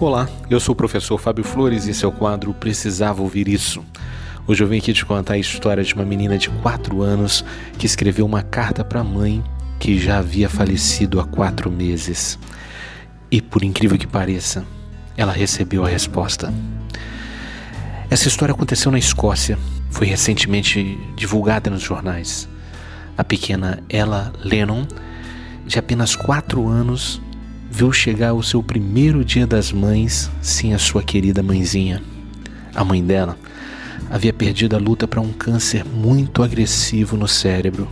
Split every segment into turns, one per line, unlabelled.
Olá, eu sou o professor Fábio Flores e esse é o quadro Precisava Ouvir Isso. Hoje eu venho aqui te contar a história de uma menina de 4 anos que escreveu uma carta para a mãe que já havia falecido há quatro meses. E por incrível que pareça, ela recebeu a resposta. Essa história aconteceu na Escócia, foi recentemente divulgada nos jornais. A pequena Ella Lennon, de apenas 4 anos, viu chegar o seu primeiro dia das mães sem a sua querida mãezinha. A mãe dela havia perdido a luta para um câncer muito agressivo no cérebro.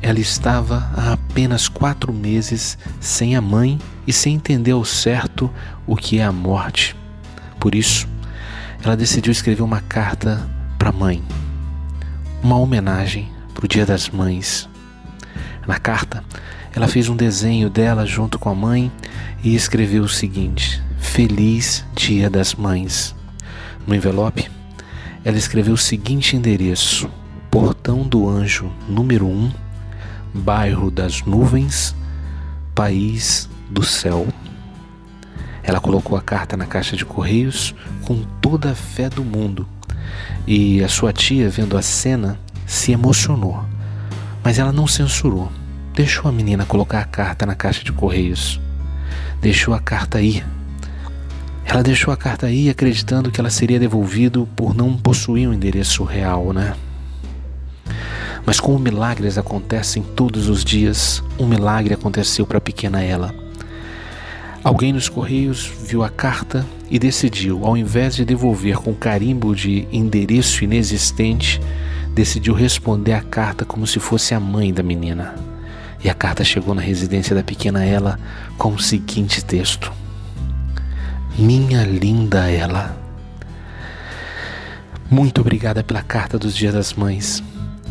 Ela estava há apenas quatro meses sem a mãe e sem entender ao certo o que é a morte. Por isso, ela decidiu escrever uma carta para a mãe, uma homenagem para o Dia das Mães. Na carta, ela fez um desenho dela junto com a mãe e escreveu o seguinte: Feliz Dia das Mães. No envelope, ela escreveu o seguinte endereço: Portão do Anjo, número 1, Bairro das Nuvens, País do Céu. Ela colocou a carta na caixa de correios com toda a fé do mundo. E a sua tia, vendo a cena, se emocionou. Mas ela não censurou. Deixou a menina colocar a carta na caixa de correios. Deixou a carta ir. Ela deixou a carta aí acreditando que ela seria devolvido por não possuir um endereço real, né? Mas como milagres acontecem todos os dias, um milagre aconteceu para a pequena ela. Alguém nos correios viu a carta e decidiu, ao invés de devolver com carimbo de endereço inexistente, decidiu responder a carta como se fosse a mãe da menina. E a carta chegou na residência da pequena ela com o seguinte texto: Minha linda ela. Muito obrigada pela carta dos Dias das Mães.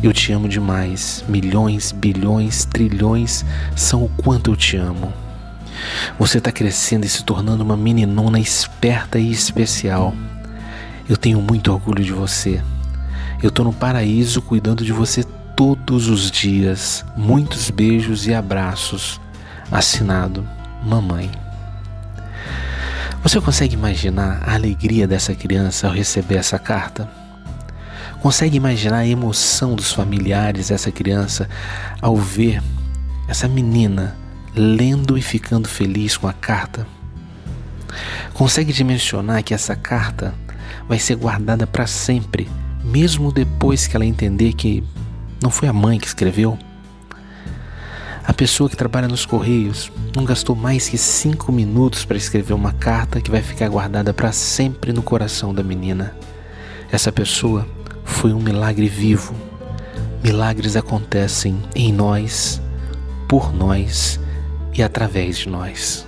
Eu te amo demais. Milhões, bilhões, trilhões são o quanto eu te amo. Você está crescendo e se tornando uma meninona esperta e especial. Eu tenho muito orgulho de você. Eu estou no paraíso cuidando de você todos os dias. Muitos beijos e abraços. Assinado Mamãe. Você consegue imaginar a alegria dessa criança ao receber essa carta? Consegue imaginar a emoção dos familiares dessa criança ao ver essa menina lendo e ficando feliz com a carta? Consegue dimensionar que essa carta vai ser guardada para sempre, mesmo depois que ela entender que não foi a mãe que escreveu? A pessoa que trabalha nos Correios não gastou mais que cinco minutos para escrever uma carta que vai ficar guardada para sempre no coração da menina. Essa pessoa foi um milagre vivo. Milagres acontecem em nós, por nós e através de nós.